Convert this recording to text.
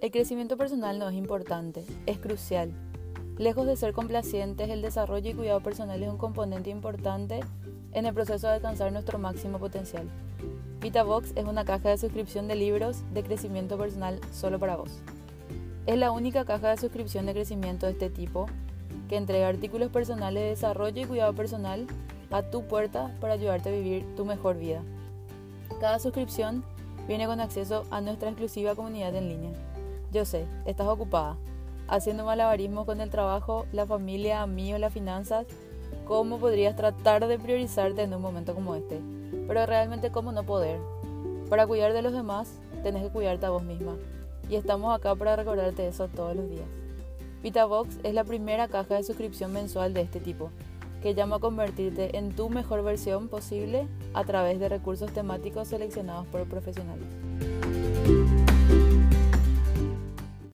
El crecimiento personal no es importante, es crucial. Lejos de ser complacientes, el desarrollo y cuidado personal es un componente importante en el proceso de alcanzar nuestro máximo potencial. VitaBox es una caja de suscripción de libros de crecimiento personal solo para vos. Es la única caja de suscripción de crecimiento de este tipo que entrega artículos personales de desarrollo y cuidado personal a tu puerta para ayudarte a vivir tu mejor vida. Cada suscripción viene con acceso a nuestra exclusiva comunidad en línea. Yo sé, estás ocupada, haciendo malabarismo con el trabajo, la familia, amigos, las finanzas. ¿Cómo podrías tratar de priorizarte en un momento como este? Pero realmente, ¿cómo no poder? Para cuidar de los demás, tenés que cuidarte a vos misma. Y estamos acá para recordarte eso todos los días. VitaBox es la primera caja de suscripción mensual de este tipo, que llama a convertirte en tu mejor versión posible a través de recursos temáticos seleccionados por profesionales.